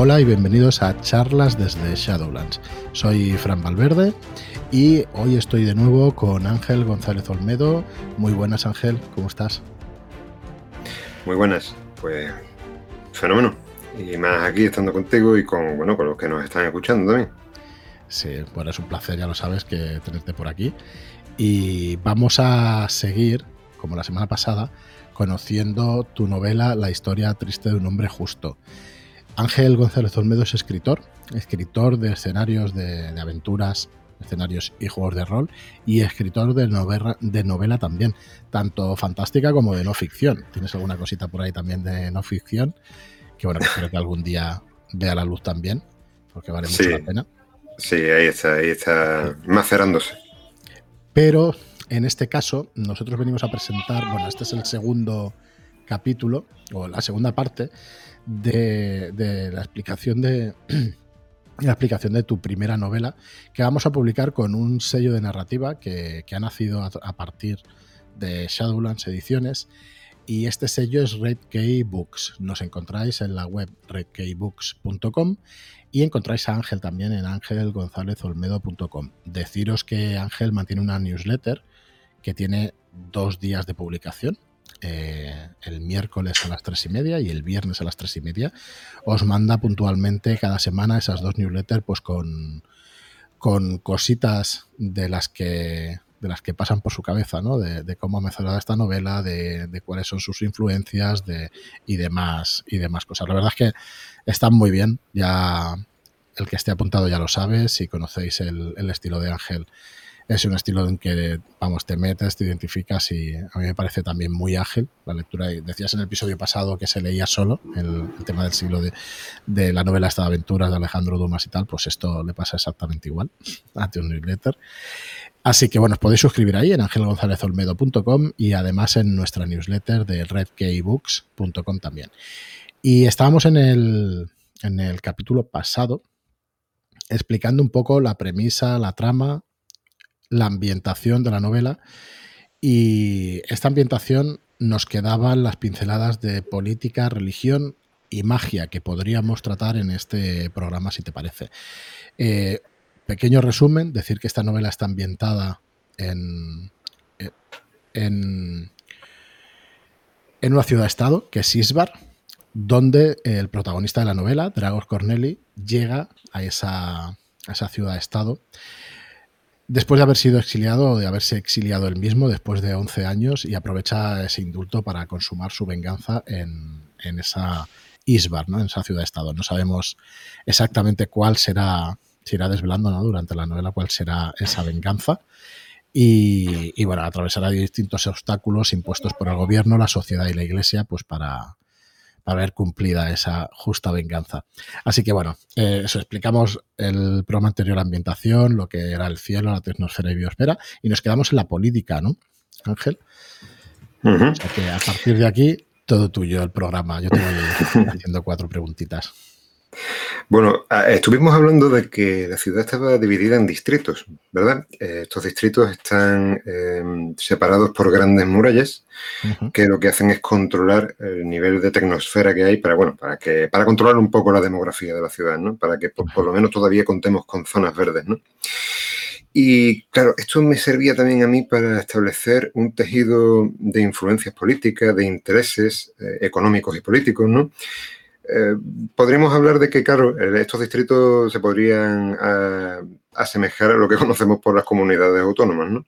Hola y bienvenidos a charlas desde Shadowlands. Soy Fran Valverde y hoy estoy de nuevo con Ángel González Olmedo. Muy buenas Ángel, ¿cómo estás? Muy buenas, pues fenómeno. Y más aquí estando contigo y con, bueno, con los que nos están escuchando también. Sí, bueno, es un placer, ya lo sabes, que tenerte por aquí. Y vamos a seguir, como la semana pasada, conociendo tu novela La historia triste de un hombre justo. Ángel González Olmedo es escritor, escritor de escenarios de, aventuras, escenarios y juegos de rol, y escritor de novela, de novela también, tanto fantástica como de no ficción. ¿Tienes alguna cosita por ahí también de no ficción? Que bueno, espero que algún día vea la luz también, porque vale mucho la pena. Sí, ahí está, ahí está macerándose. Pero en este caso, nosotros venimos a presentar, bueno, este es el segundo capítulo, o la segunda parte, de, la explicación de la explicación de tu primera novela que vamos a publicar con un sello de narrativa que, ha nacido a, partir de Shadowlands Ediciones y este sello es Red Books. Nos encontráis en la web redkeybooks.com y encontráis a Ángel también en angelgonzalezolmedo.com. Deciros que Ángel mantiene una newsletter que tiene dos días de publicación eh, el miércoles a las tres y media y el viernes a las tres y media. Os manda puntualmente cada semana esas dos newsletters, pues con, con cositas de las que de las que pasan por su cabeza, ¿no? De, cómo ha mejorado esta novela, de, cuáles son sus influencias de, y, demás, y demás cosas. La verdad es que están muy bien, ya el que esté apuntado ya lo sabe, si conocéis el, el estilo de Ángel es un estilo en que, vamos, te metes, te identificas y a mí me parece también muy ágil la lectura. Decías en el episodio pasado que se leía solo el, tema del siglo de, la novela Esta Aventuras de Alejandro Dumas y tal, pues esto le pasa exactamente igual a un newsletter. Así que bueno, os podéis suscribir ahí en angelgonzalezolmedo.com y además en nuestra newsletter de redkeybooks.com también. Y estábamos en el, en el capítulo pasado explicando un poco la premisa, la trama la ambientación de la novela y esta ambientación nos quedaban las pinceladas de política, religión y magia que podríamos tratar en este programa, si te parece. Eh, pequeño resumen, decir que esta novela está ambientada en, en, en una ciudad-estado, que es Isbar, donde el protagonista de la novela, Dragos Corneli, llega a esa, a esa ciudad-estado después de haber sido exiliado de haberse exiliado él mismo después de 11 años y aprovecha ese indulto para consumar su venganza en, esa Isbar, ¿no? en esa ciudad-estado. No sabemos exactamente cuál será, se irá desvelando durante la novela cuál será esa venganza. Y, y, bueno, atravesará distintos obstáculos impuestos por el gobierno, la sociedad y la iglesia, pues para, haber cumplida esa justa venganza. Así que bueno, eh, eso explicamos el programa anterior, la ambientación, lo que era el cielo, la tecnosfera y biosfera, y nos quedamos en la política, ¿no, Ángel? O sea que a partir de aquí, todo tuyo el programa. Yo te voy haciendo cuatro preguntitas. Bueno, estuvimos hablando de que la ciudad estaba dividida en distritos, ¿verdad? Eh, estos distritos están em, separados por grandes murallas que lo que hacen es controlar el nivel de tecnosfera que hay para, bueno, para que para controlar un poco la demografía de la ciudad, ¿no? Para que por, lo menos todavía contemos con zonas verdes, ¿no? Y claro, esto me servía también a mí para establecer un tejido de influencias políticas, de intereses eh, económicos y políticos, ¿no? Eh, podríamos hablar de que, claro, estos distritos se podrían ah, asemejar a lo que conocemos por las comunidades autónomas, ¿no?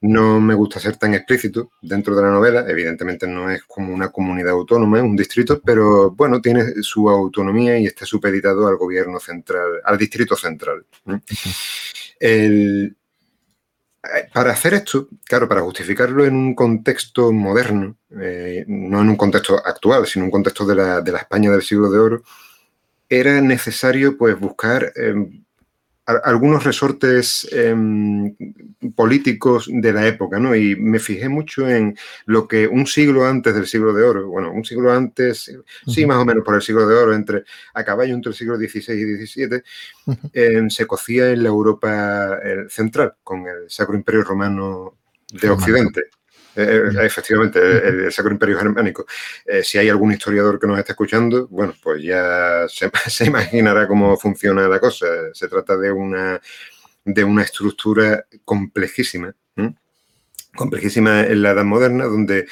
No me gusta ser tan explícito dentro de la novela, evidentemente no es como una comunidad autónoma, es un distrito, pero bueno, tiene su autonomía y está supeditado al gobierno central, al distrito central. El, eh, para hacer esto, claro, para justificarlo en un contexto moderno, eh, no en un contexto actual, sino en un contexto de la, de la, España del siglo de oro, era necesario pues buscar algunos resortes em, políticos de la época, ¿no? Y me fijé mucho en lo que un siglo antes del siglo de oro, bueno, un siglo antes, sí, más o menos por el siglo de oro, entre a caballo entre el siglo XVI y XVII, em, se cocía en la Europa central, con el Sacro Imperio Romano de Occidente. Eh, eh, efectivamente, el, Sacro Imperio Germánico. Eh, si hay algún historiador que nos esté escuchando, bueno, pues ya se, imaginará cómo funciona la cosa. Se trata de una, de una estructura complejísima, complejísima en la Edad Moderna, donde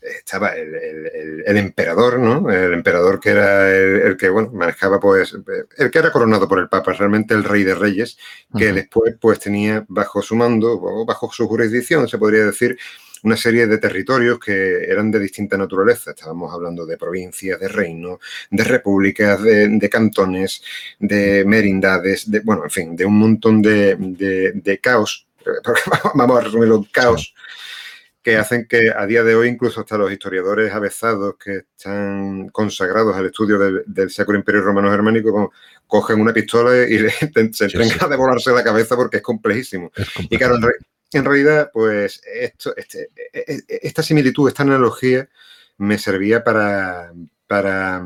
estaba el, emperador, ¿no? El emperador que era el, que, bueno, manejaba, pues, el que era coronado por el Papa, realmente el rey de reyes, que después, pues, tenía bajo su mando, o bajo su jurisdicción, se podría decir, una serie de territorios que eran de distinta naturaleza. Estábamos hablando de provincias, de reinos, de repúblicas, de, cantones, de merindades, de, bueno, en fin, de un montón de, caos. Vamos a resumirlo, caos. que hacen que a día de hoy incluso hasta los historiadores avezados que están consagrados al estudio del, Sacro Imperio Romano Germánico cogen una pistola y se entregan de volarse la cabeza porque es complejísimo. y claro, en realidad, pues esto, este, e, e, e, esta similitud, esta analogía me servía para, para,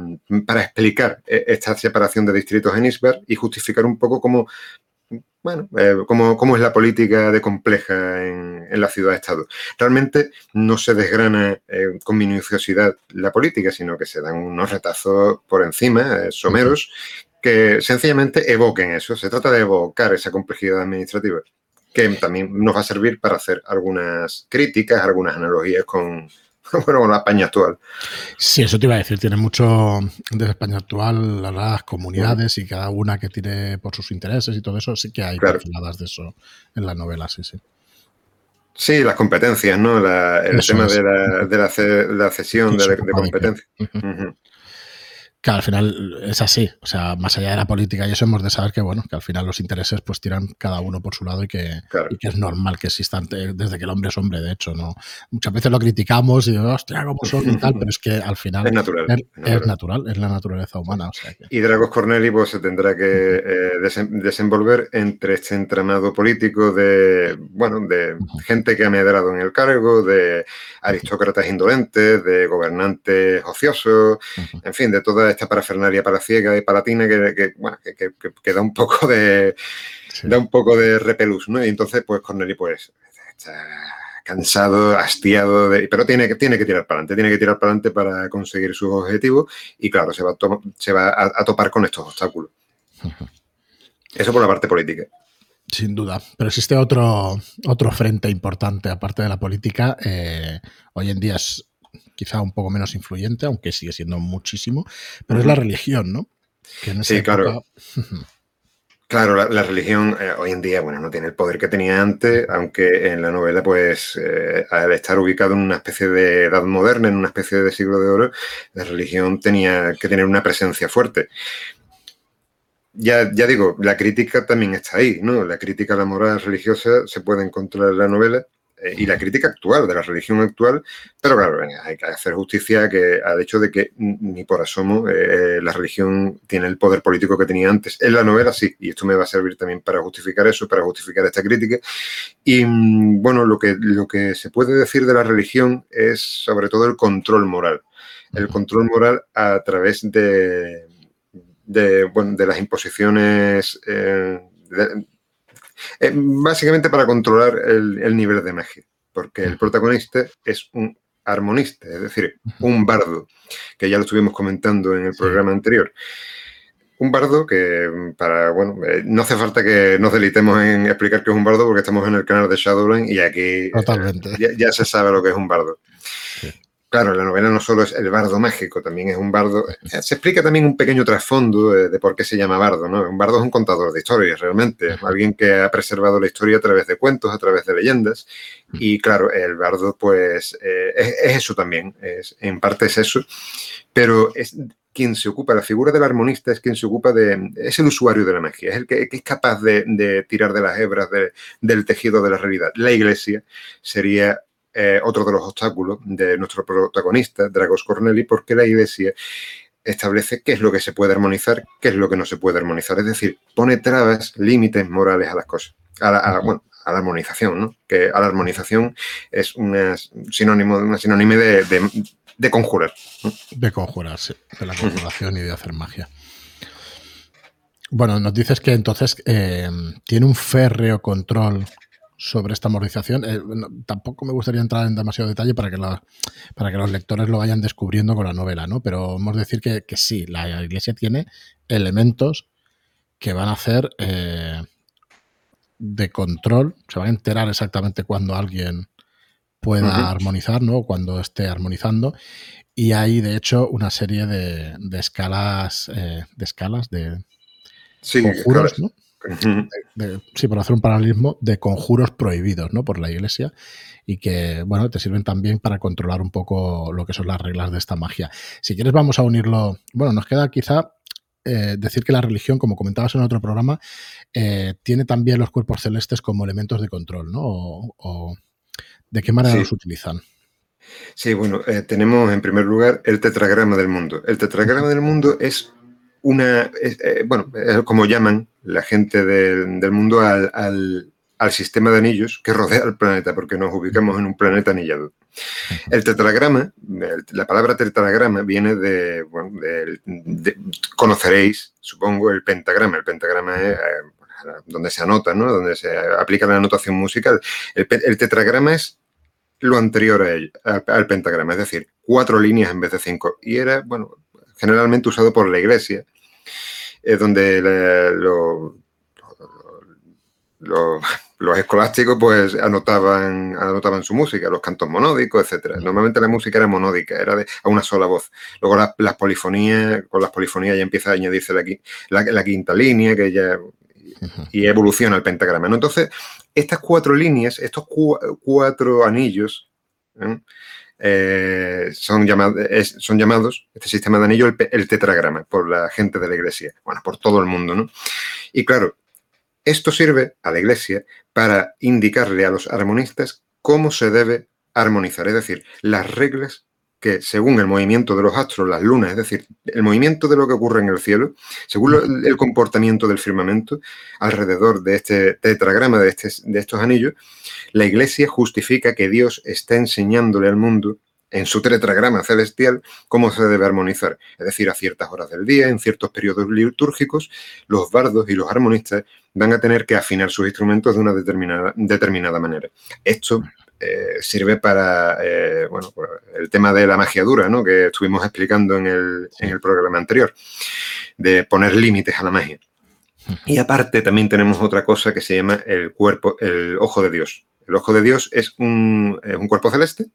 explicar esta separación de distritos en Isberg y justificar un poco cómo, bueno, eh, cómo, es la política de compleja en, la ciudad-estado. Realmente no se desgrana eh, con minuciosidad la política, sino que se dan unos retazos por encima, eh, someros, que sencillamente evoquen eso. Se trata de evocar esa complejidad administrativa que también nos va a servir para hacer algunas críticas, algunas analogías con, bueno, con la España actual. Sí, eso te iba a decir, tiene mucho de España actual, las comunidades y cada una que tiene por sus intereses y todo eso, sí que hay claro. de eso en la novela, sí, sí. Sí, las competencias, ¿no? el tema de, la, de, la, cesión de, competencias. Que al final es así, o sea, más allá de la política y eso hemos de saber que, bueno, que al final los intereses pues tiran cada uno por su lado y que, que es normal que existan desde que el hombre es hombre, de hecho, ¿no? Muchas veces lo criticamos y, hostia, cómo son y tal, pero es que al final es natural, es, natural. es la naturaleza humana. O sea Y Dragos Corneli pues, se tendrá que eh, desenvolver entre este entramado político de, bueno, de gente que ha medrado en el cargo, de aristócratas indolentes, de gobernantes ociosos, en fin, de toda esta parafernalia ciega y palatina que, que, bueno, que, da un poco de da un poco de repelús, ¿no? Y entonces, pues Corneli, pues, está cansado, hastiado, pero tiene, tiene que tirar para adelante, tiene que tirar para adelante para conseguir sus objetivos y claro, se va, a, se va a, topar con estos obstáculos. Eso por la parte política. Sin duda. Pero existe otro, otro frente importante, aparte de la política. Eh, hoy en día es quizá un poco menos influyente, aunque sigue siendo muchísimo, pero es la religión, ¿no? sí, claro. Claro, la, religión eh, hoy en día, bueno, no tiene el poder que tenía antes, aunque en la novela, pues, eh, al estar ubicado en una especie de edad moderna, en una especie de siglo de oro, la religión tenía que tener una presencia fuerte. Ya, ya digo, la crítica también está ahí, ¿no? La crítica a la moral religiosa se puede encontrar en la novela, eh, y la crítica actual, de la religión actual, pero claro, hay que hacer justicia que, al hecho de que ni por asomo eh, la religión tiene el poder político que tenía antes. En la novela sí, y esto me va a servir también para justificar eso, para justificar esta crítica. Y mm, bueno, lo que, lo que se puede decir de la religión es sobre todo el control moral. El control moral a través de, de, bueno, de las imposiciones eh, eh, básicamente para controlar el, nivel de magia, porque el protagonista es un armonista, es decir, un bardo, que ya lo estuvimos comentando en el programa anterior. Un bardo que, para, bueno, eh, no hace falta que nos delitemos en explicar qué es un bardo porque estamos en el canal de Shadowland y aquí eh, ya, se sabe lo que es un bardo. Claro, la novela no solo es el bardo mágico, también es un bardo. Eh, se explica también un pequeño trasfondo de, por qué se llama bardo, ¿no? Un bardo es un contador de historias, realmente. Alguien que ha preservado la historia a través de cuentos, a través de leyendas. Y claro, el bardo, pues, eh, es, eso también. Es, en parte es eso. Pero es quien se ocupa, la figura del armonista es quien se ocupa de. Es el usuario de la magia, es el que, es capaz de, tirar de las hebras del tejido de la realidad. La iglesia sería eh, otro de los obstáculos de nuestro protagonista, Dragos Corneli, porque la Iglesia establece qué es lo que se puede armonizar, qué es lo que no se puede armonizar. Es decir, pone trabas, límites morales a las cosas, a la, armonización, ¿no? Que a la armonización es un sinónimo, una sinónimo de, de, conjurar. De conjurar, sí, de la conjuración y de hacer magia. Bueno, nos dices que entonces eh, tiene un férreo control sobre esta amortización. Eh, tampoco me gustaría entrar en demasiado detalle para que, para que los lectores lo vayan descubriendo con la novela, ¿no? Pero vamos a decir que, sí, la iglesia tiene elementos que van a hacer eh, de control, se van a enterar exactamente cuando alguien pueda armonizar, ¿no? Cuando esté armonizando. Y hay, de hecho, una serie de, escalas, eh, de escalas, de conjuros, ¿no? Sí, por hacer un paralelismo de conjuros prohibidos, ¿no? Por la iglesia y que, bueno, te sirven también para controlar un poco lo que son las reglas de esta magia. Si quieres, vamos a unirlo. Bueno, nos queda quizá eh, decir que la religión, como comentabas en otro programa, eh, tiene también los cuerpos celestes como elementos de control, ¿no? O, ¿De qué manera los utilizan? Sí, bueno, eh, tenemos en primer lugar el tetragrama del mundo. El tetragrama del mundo es una, bueno, es como llaman la gente del, mundo al, al, sistema de anillos que rodea al planeta, porque nos ubicamos en un planeta anillado. El tetragrama, la palabra tetragrama viene de, bueno, conoceréis, supongo, el pentagrama. El pentagrama es eh, donde se anota, ¿no? Donde se aplica la anotación musical. El, tetragrama es lo anterior al pentagrama, es decir, cuatro líneas en vez de cinco. Y era, bueno, generalmente usado por la iglesia, es donde lo, los escolásticos pues anotaban, anotaban su música, los cantos monódicos, etcétera. Normalmente la música era monódica, era de, a una sola voz. Luego las, polifonías, con las polifonías ya empieza a añadirse la, la, quinta línea, que ya y evoluciona el pentagrama. Entonces, estas cuatro líneas, estos cuatro anillos, ¿eh? Eh, son, llamados, este sistema de anillo, el, tetragrama, por la gente de la iglesia, bueno, por todo el mundo, ¿no? Y claro, esto sirve a la Iglesia para indicarle a los armonistas cómo se debe armonizar, es decir, las reglas que según el movimiento de los astros, las lunas, es decir, el movimiento de lo que ocurre en el cielo, según el comportamiento del firmamento alrededor de este tetragrama, de, este, de estos anillos, la Iglesia justifica que Dios está enseñándole al mundo en su tetragrama celestial cómo se debe armonizar. Es decir, a ciertas horas del día, en ciertos periodos litúrgicos, los bardos y los armonistas van a tener que afinar sus instrumentos de una determinada, determinada manera. Esto eh, sirve para eh, bueno, el tema de la magia dura, ¿no? que estuvimos explicando en el, en el programa anterior, de poner límites a la magia. Y aparte también tenemos otra cosa que se llama el cuerpo, el ojo de Dios. El ojo de Dios es un, un cuerpo celeste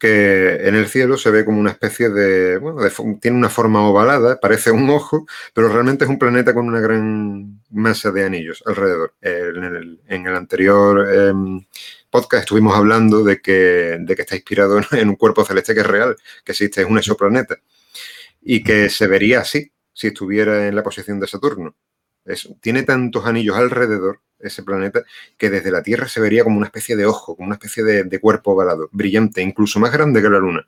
que en el cielo se ve como una especie de, bueno, tiene una forma ovalada, parece un ojo, pero realmente es un planeta con una gran masa de anillos alrededor. En el, anterior em, podcast estuvimos hablando de que, de que está inspirado en un cuerpo celeste que es real, que existe, es un exoplaneta, y que se vería así si estuviera en la posición de Saturno. tiene tantos anillos alrededor ese planeta, que desde la Tierra se vería como una especie de ojo, como una especie de, cuerpo ovalado, brillante, incluso más grande que la Luna.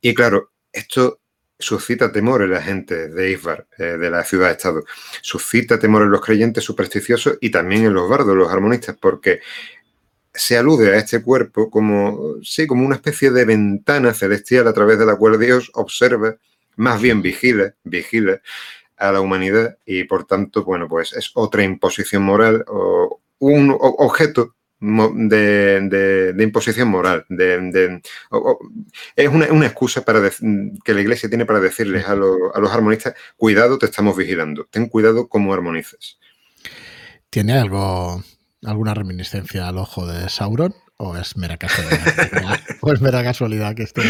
Y claro, esto suscita temor en la gente de Isbar, eh, de la ciudad-estado. Suscita temor en los creyentes supersticiosos y también en los bardos, los armonistas, porque se alude a este cuerpo como, sí, como una especie de ventana celestial a través de la cual Dios observa, más bien vigila, vigila a la humanidad y por tanto, bueno, pues es otra imposición moral o un objeto de, imposición moral. De, es una, excusa para que la iglesia tiene para decirles a, a, los armonistas, cuidado, te estamos vigilando, ten cuidado cómo armonizas. ¿Tiene algo, alguna reminiscencia al ojo de Sauron? ¿O es mera casualidad? ¿O es mera casualidad que esté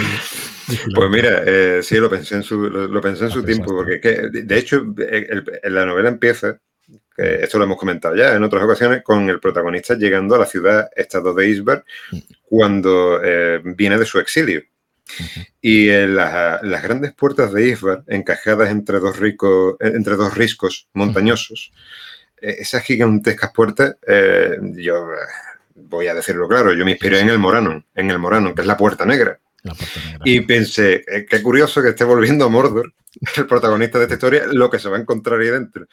Pues mira, eh, sí, lo pensé en su, lo, pensé en su tiempo, porque de hecho la novela empieza, que esto lo hemos comentado ya en otras ocasiones, con el protagonista llegando a la ciudad-estado de Isbar mm. cuando eh, viene de su exilio. Y en las grandes puertas de Isbar, encajadas entre dos, ricos, entre dos riscos montañosos, eh, esas gigantescas puertas, yo voy a decirlo claro, yo me inspiré en el Morano, en el Morano, que es la Puerta Negra. Y pensé, eh, qué curioso que esté volviendo a Mordor, el protagonista de esta historia, lo que se va a encontrar ahí dentro.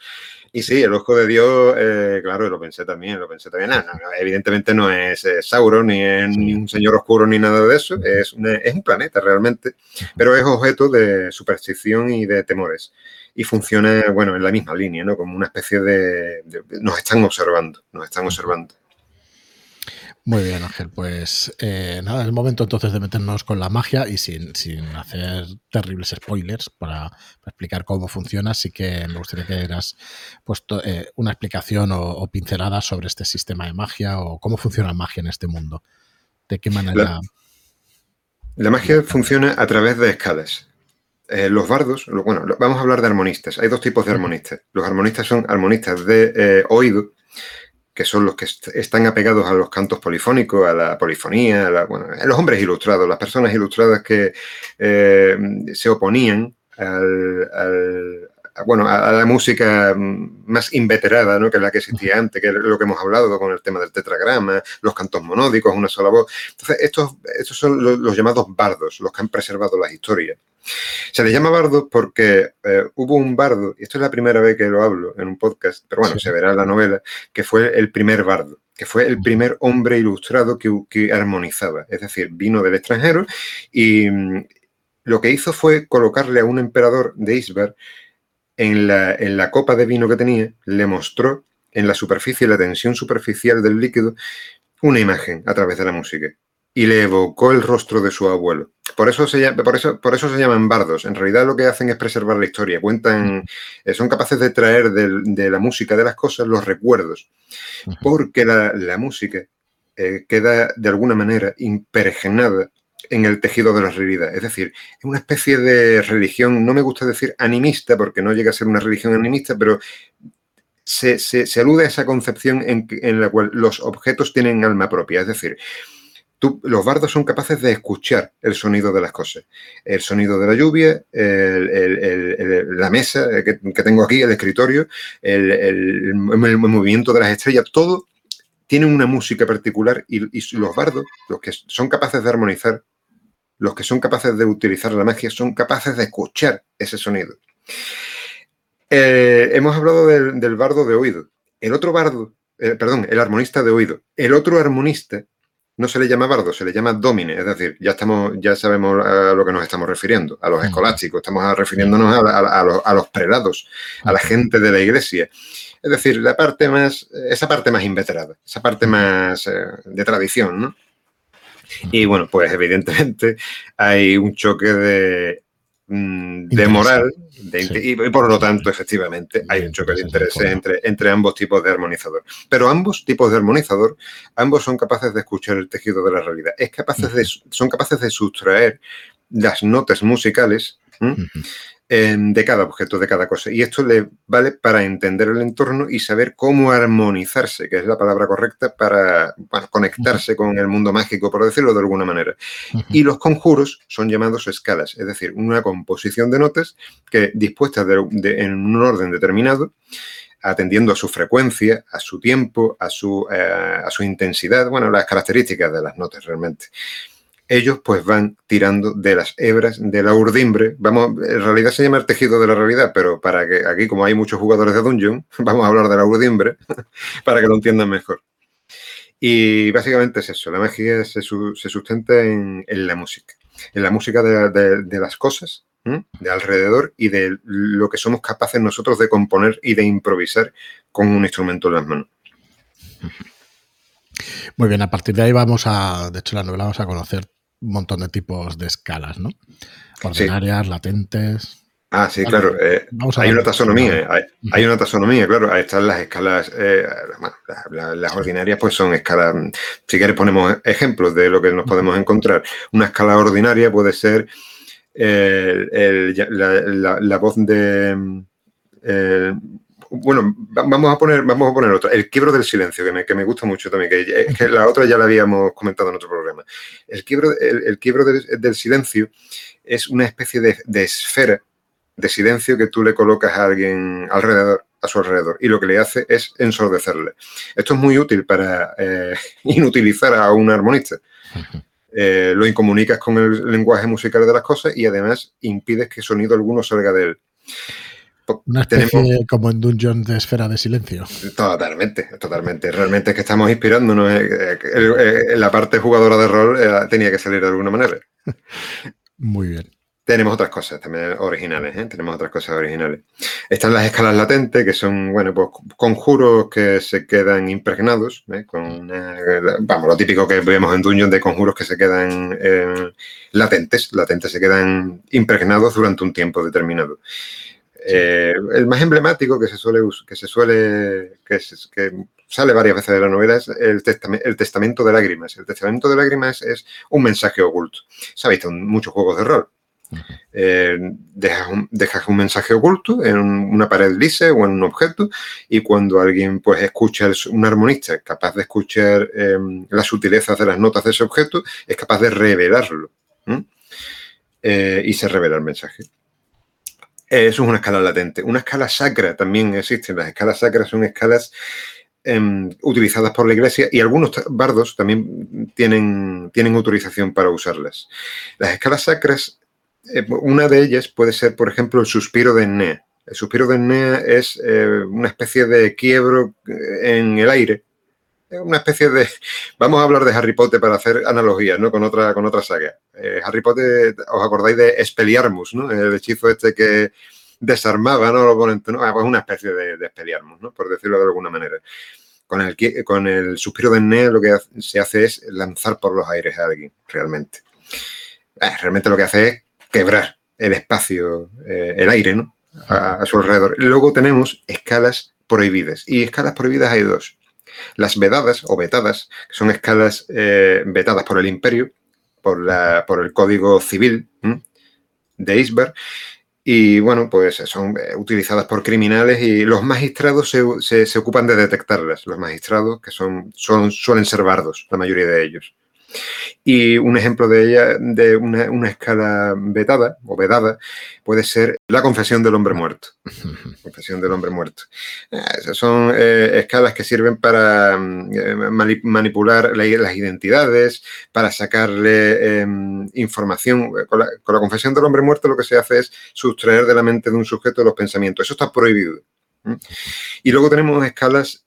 Y sí, el ojo de Dios, eh, claro, lo pensé también, lo pensé también. evidentemente no es eh, Sauron, ni es ni un señor oscuro, ni nada de eso. Es, es un planeta realmente, pero es objeto de superstición y de temores. Y funciona, bueno, en la misma línea, ¿no? Como una especie de nos están observando, nos están observando. Muy bien, Ángel. Pues eh, nada, es el momento entonces de meternos con la magia y sin, hacer terribles spoilers para, explicar cómo funciona. Así que me gustaría que eras puesto eh, una explicación o, pincelada sobre este sistema de magia o cómo funciona la magia en este mundo. ¿De qué manera? La, magia funciona a través de escalas. Eh, los bardos, bueno, vamos a hablar de armonistas. Hay dos tipos de armonistas. Los armonistas son armonistas de oído que son los que están apegados a los cantos polifónicos, a la polifonía, a, bueno, los hombres ilustrados, las personas ilustradas que eh, se oponían al, bueno, a, la música más inveterada, ¿no? que es la que existía antes, que es lo que hemos hablado con el tema del tetragrama, los cantos monódicos, una sola voz. Entonces, estos, estos son los, llamados bardos, los que han preservado las historias. Se les llama bardos porque eh, hubo un bardo, y esto es la primera vez que lo hablo en un podcast, pero bueno, se verá en la novela, que fue el primer bardo, que fue el primer hombre ilustrado que, que armonizaba. Es decir, vino del extranjero y mm, lo que hizo fue colocarle a un emperador de Isbar en la, copa de vino que tenía, le mostró en la superficie, la tensión superficial del líquido, una imagen a través de la música y le evocó el rostro de su abuelo. Por eso, se, por, eso, por eso se llaman bardos. En realidad lo que hacen es preservar la historia. Cuentan, eh, son capaces de traer de, la música de las cosas los recuerdos. Porque la, música eh, queda de alguna manera impregnada en el tejido de la realidad. Es decir, es una especie de religión, no me gusta decir animista, porque no llega a ser una religión animista, pero se, alude a esa concepción en, la cual los objetos tienen alma propia. Es decir, los bardos son capaces de escuchar el sonido de las cosas. El sonido de la lluvia, la mesa que, tengo aquí, el escritorio, el, movimiento de las estrellas, todo tiene una música particular y, y, los bardos, los que son capaces de armonizar los que son capaces de utilizar la magia son capaces de escuchar ese sonido. Eh, hemos hablado del, bardo de oído. El otro bardo, eh, perdón, el armonista de oído. El otro armonista no se le llama bardo, se le llama domine, es decir, ya estamos, ya sabemos a lo que nos estamos refiriendo, a los escolásticos, estamos refiriéndonos a, los, prelados, a la gente de la iglesia. Es decir, la parte más, esa parte más inveterada, esa parte más eh, de tradición, ¿no? Y bueno, pues evidentemente hay un choque de, mm, de moral y, por lo tanto, efectivamente, hay un choque de intereses entre, entre ambos tipos de armonizador. Pero ambos tipos de armonizador, ambos son capaces de escuchar el tejido de la realidad. Es capaces de, son capaces de sustraer las notas musicales de cada objeto, de cada cosa. Y esto le vale para entender el entorno y saber cómo armonizarse, que es la palabra correcta, para conectarse con el mundo mágico, por decirlo de alguna manera. Y los conjuros son llamados escalas, es decir, una composición de notas que dispuestas en un orden determinado, atendiendo a su frecuencia, a su tiempo, a su, eh, a su intensidad, bueno, las características de las notas realmente ellos pues van tirando de las hebras de la urdimbre. Vamos, en realidad se llama el tejido de la realidad, pero para que aquí, como hay muchos jugadores de Dungeon, vamos a hablar de la urdimbre para que lo entiendan mejor. Y básicamente es eso, la magia se, sustenta en, la música, en la música de, las cosas, de alrededor y de lo que somos capaces nosotros de componer y de improvisar con un instrumento en las manos. Muy bien, a partir de ahí vamos a, de hecho la novela vamos a conocer un montón de tipos de escalas, ¿no? Ordinarias, latentes. Ah, sí, claro. Eh, hay una taxonomía, hay, una taxonomía, claro. Ahí están las escalas, eh, las, ordinarias pues son escalas, si quieres ponemos ejemplos de lo que nos podemos encontrar. Una escala ordinaria puede ser la, voz de bueno, vamos a poner, vamos a poner otra. El quiebro del silencio, que me, que me gusta mucho también, que, la otra ya la habíamos comentado en otro programa. El quiebro, el, quiebro del, silencio es una especie de, esfera de silencio que tú le colocas a alguien alrededor, a su alrededor, y lo que le hace es ensordecerle. Esto es muy útil para eh, inutilizar a un armonista. Eh, lo incomunicas con el lenguaje musical de las cosas y además impides que sonido alguno salga de él. Una especie como en Dungeon de esfera de silencio. Totalmente, totalmente. Realmente es que estamos inspirándonos. en la parte jugadora de rol eh, tenía que salir de alguna manera. Muy bien. Tenemos otras cosas también originales, ¿eh? tenemos otras cosas originales. Están las escalas latentes, que son, bueno, pues conjuros que se quedan impregnados, ¿eh? con vamos, lo típico que vemos en Dungeon de conjuros que se quedan eh, latentes, latentes se quedan impregnados durante un tiempo determinado. Eh, el más emblemático que se suele, que se suele, que, sale varias veces de la novela es el, el, testamento de lágrimas. El testamento de lágrimas es un mensaje oculto. Se ha visto en muchos juegos de rol. Eh, dejas, un, mensaje oculto en una pared lisa o en un objeto y cuando alguien pues escucha, un armonista capaz de escuchar em, las sutilezas de las notas de ese objeto, es capaz de revelarlo eh, y se revela el mensaje. Eso es una escala latente. Una escala sacra también existe. Las escalas sacras son escalas em, utilizadas por la iglesia y algunos bardos también tienen, tienen autorización para usarlas. Las escalas sacras, eh, una de ellas puede ser, por ejemplo, el suspiro de Ennea. El suspiro de Ennea es eh, una especie de quiebro eh, en el aire una especie de. Vamos a hablar de Harry Potter para hacer analogías, ¿no? Con otra, con otra saga. Eh, Harry Potter, ¿os acordáis de Expelliarmus, ¿no? El hechizo este que desarmaba, ¿no? Lo ¿no? Ah, pues una especie de, de ¿no? Por decirlo de alguna manera. Con el, con el suspiro de Neo lo que se hace es lanzar por los aires a alguien, realmente. Eh, realmente lo que hace es quebrar el espacio, eh, el aire, ¿no? A, su alrededor. Luego tenemos escalas prohibidas. Y escalas prohibidas hay dos. Las vedadas o vetadas, son escalas eh, vetadas por el imperio, por, la, por el código civil de Isberg, y bueno, pues son eh, utilizadas por criminales y los magistrados se, se, ocupan de detectarlas. Los magistrados, que son, son, suelen ser bardos, la mayoría de ellos. Y un ejemplo de ella, de una, escala vetada o vedada, puede ser la confesión del hombre muerto. confesión del hombre muerto. Esas son eh, escalas que sirven para eh, manipular las identidades, para sacarle em, información. Con la, con la confesión del hombre muerto lo que se hace es sustraer de la mente de un sujeto los pensamientos. Eso está prohibido. Y luego tenemos escalas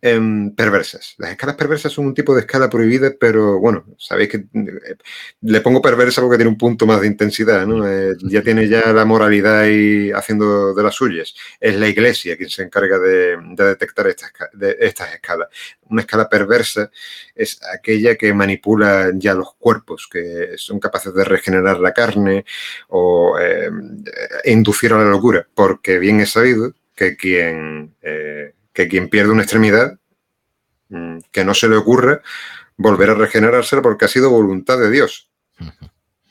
Em, perversas. Las escalas perversas son un tipo de escala prohibida, pero bueno, sabéis que eh, le pongo perversa porque tiene un punto más de intensidad, ¿no? Eh, ya tiene ya la moralidad y haciendo de las suyas. Es la iglesia quien se encarga de, detectar estas, de estas escalas. Una escala perversa es aquella que manipula ya los cuerpos, que son capaces de regenerar la carne o em, inducir a la locura, porque bien es sabido que quien eh, que quien pierde una extremidad, mm, que no se le ocurra volver a regenerarse porque ha sido voluntad de Dios.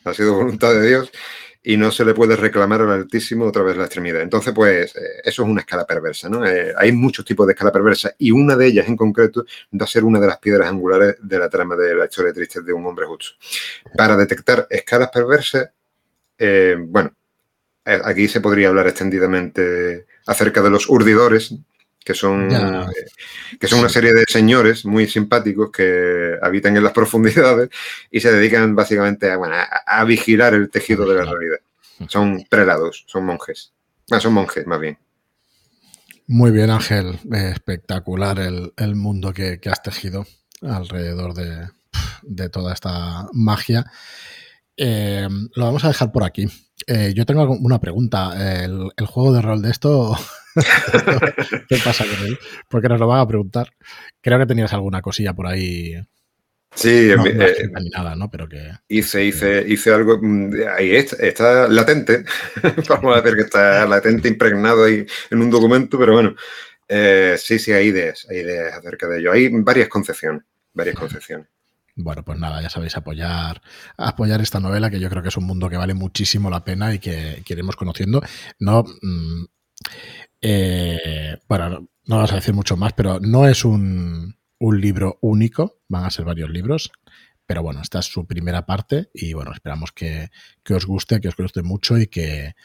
Ha sido voluntad de Dios y no se le puede reclamar al Altísimo otra vez la extremidad. Entonces, pues eh, eso es una escala perversa, ¿no? Eh, hay muchos tipos de escala perversa y una de ellas en concreto va a ser una de las piedras angulares de la trama de la historia triste de un hombre justo. Para detectar escalas perversas, eh, bueno, aquí se podría hablar extendidamente acerca de los urdidores, que son, eh, que son una serie de señores muy simpáticos que habitan en las profundidades y se dedican básicamente a, vigilar el tejido de la realidad. Son prelados, son monjes. Ah, son monjes, más bien. Muy bien, Ángel. Espectacular el, mundo que, has tejido alrededor de, toda esta magia. Eh, lo vamos a dejar por aquí. Eh, yo tengo una pregunta. ¿El, juego de rol de esto ¿Qué pasa con él? Porque nos lo van a preguntar. Creo que tenías alguna cosilla por ahí. Sí, no, eh, ni nada, ¿no? Pero que. Hice, hice, hice algo. Mm, ahí está, latente. Vamos a ver que está latente, impregnado ahí en un documento, pero bueno. Eh, sí, sí, hay ideas, hay ideas acerca de ello. Hay varias concepciones, varias concepciones. Bueno, pues nada, ya sabéis apoyar, apoyar esta novela, que yo creo que es un mundo que vale muchísimo la pena y que, iremos conociendo. No, mm, eh, bueno, no, vamos a decir mucho más, pero no es un, libro único, van a ser varios libros. Pero bueno, esta es su primera parte y bueno, esperamos que, os guste, que os guste mucho y que,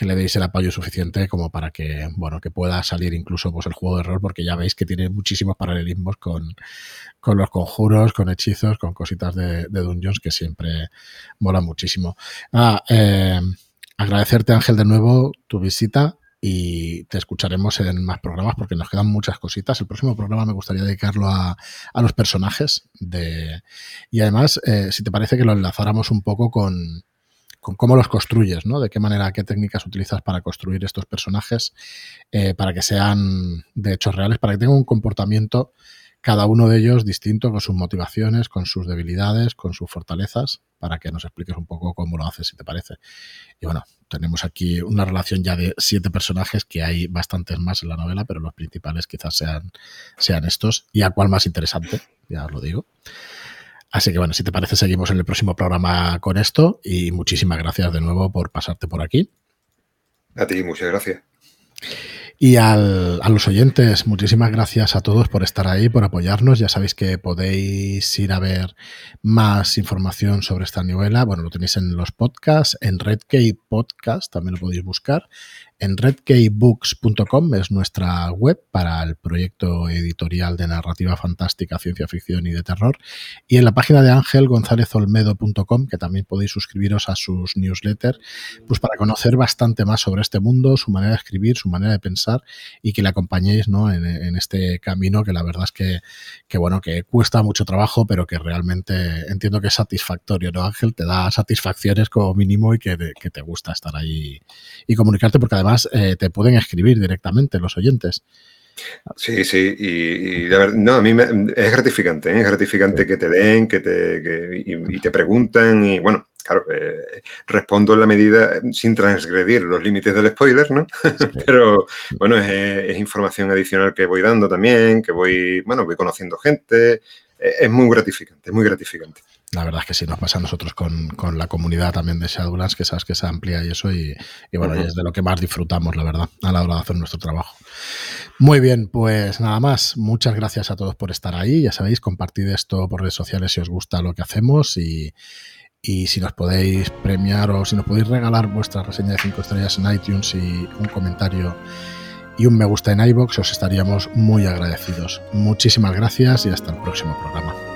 le deis el apoyo suficiente como para que, bueno, que pueda salir incluso pues, el juego de rol, porque ya veis que tiene muchísimos paralelismos con, los conjuros, con hechizos, con cositas de, dungeons que siempre mola muchísimo. Eh, agradecerte Ángel de nuevo tu visita y te escucharemos en más programas porque nos quedan muchas cositas. El próximo programa me gustaría dedicarlo a, a los personajes de y además, eh, si te parece que lo enlazáramos un poco con, con cómo los construyes, ¿no? De qué manera, qué técnicas utilizas para construir estos personajes eh, para que sean de hechos reales, para que tengan un comportamiento cada uno de ellos distinto con sus motivaciones, con sus debilidades, con sus fortalezas, para que nos expliques un poco cómo lo haces, si te parece. Y bueno, tenemos aquí una relación ya de siete personajes, que hay bastantes más en la novela, pero los principales quizás sean, sean estos, y a cuál más interesante, ya os lo digo. Así que bueno, si te parece, seguimos en el próximo programa con esto, y muchísimas gracias de nuevo por pasarte por aquí. A ti, muchas gracias. Y al, a los oyentes, muchísimas gracias a todos por estar ahí, por apoyarnos. Ya sabéis que podéis ir a ver más información sobre esta novela. Bueno, lo tenéis en los podcasts, en Redkey Podcast, también lo podéis buscar en redkeybooks.com es nuestra web para el proyecto editorial de narrativa fantástica, ciencia ficción y de terror. Y en la página de angelgonzalezolmedo.com, que también podéis suscribiros a sus newsletters, pues para conocer bastante más sobre este mundo, su manera de escribir, su manera de pensar y que le acompañéis ¿no? en, este camino que la verdad es que, que, bueno, que cuesta mucho trabajo, pero que realmente entiendo que es satisfactorio, ¿no, Ángel? Te da satisfacciones como mínimo y que, que te gusta estar ahí y comunicarte porque además eh, te pueden escribir directamente los oyentes. Sí, sí, y, no, a mí es gratificante, ¿eh? es gratificante que te den, que te, y, te preguntan, y bueno, claro, eh, respondo en la medida sin transgredir los límites del spoiler, ¿no? Pero bueno, es, información adicional que voy dando también, que voy, bueno, voy conociendo gente, es muy gratificante, muy gratificante. La verdad es que sí, nos pasa a nosotros con, la comunidad también de Shadowlands, que sabes que se amplía y eso, y, bueno, es de lo que más disfrutamos, la verdad, a la hora de hacer nuestro trabajo. Muy bien, pues nada más, muchas gracias a todos por estar ahí, ya sabéis, compartid esto por redes sociales si os gusta lo que hacemos y, y si nos podéis premiar o si nos podéis regalar vuestra reseña de 5 estrellas en iTunes y un comentario y un me gusta en iBox, os estaríamos muy agradecidos. Muchísimas gracias y hasta el próximo programa.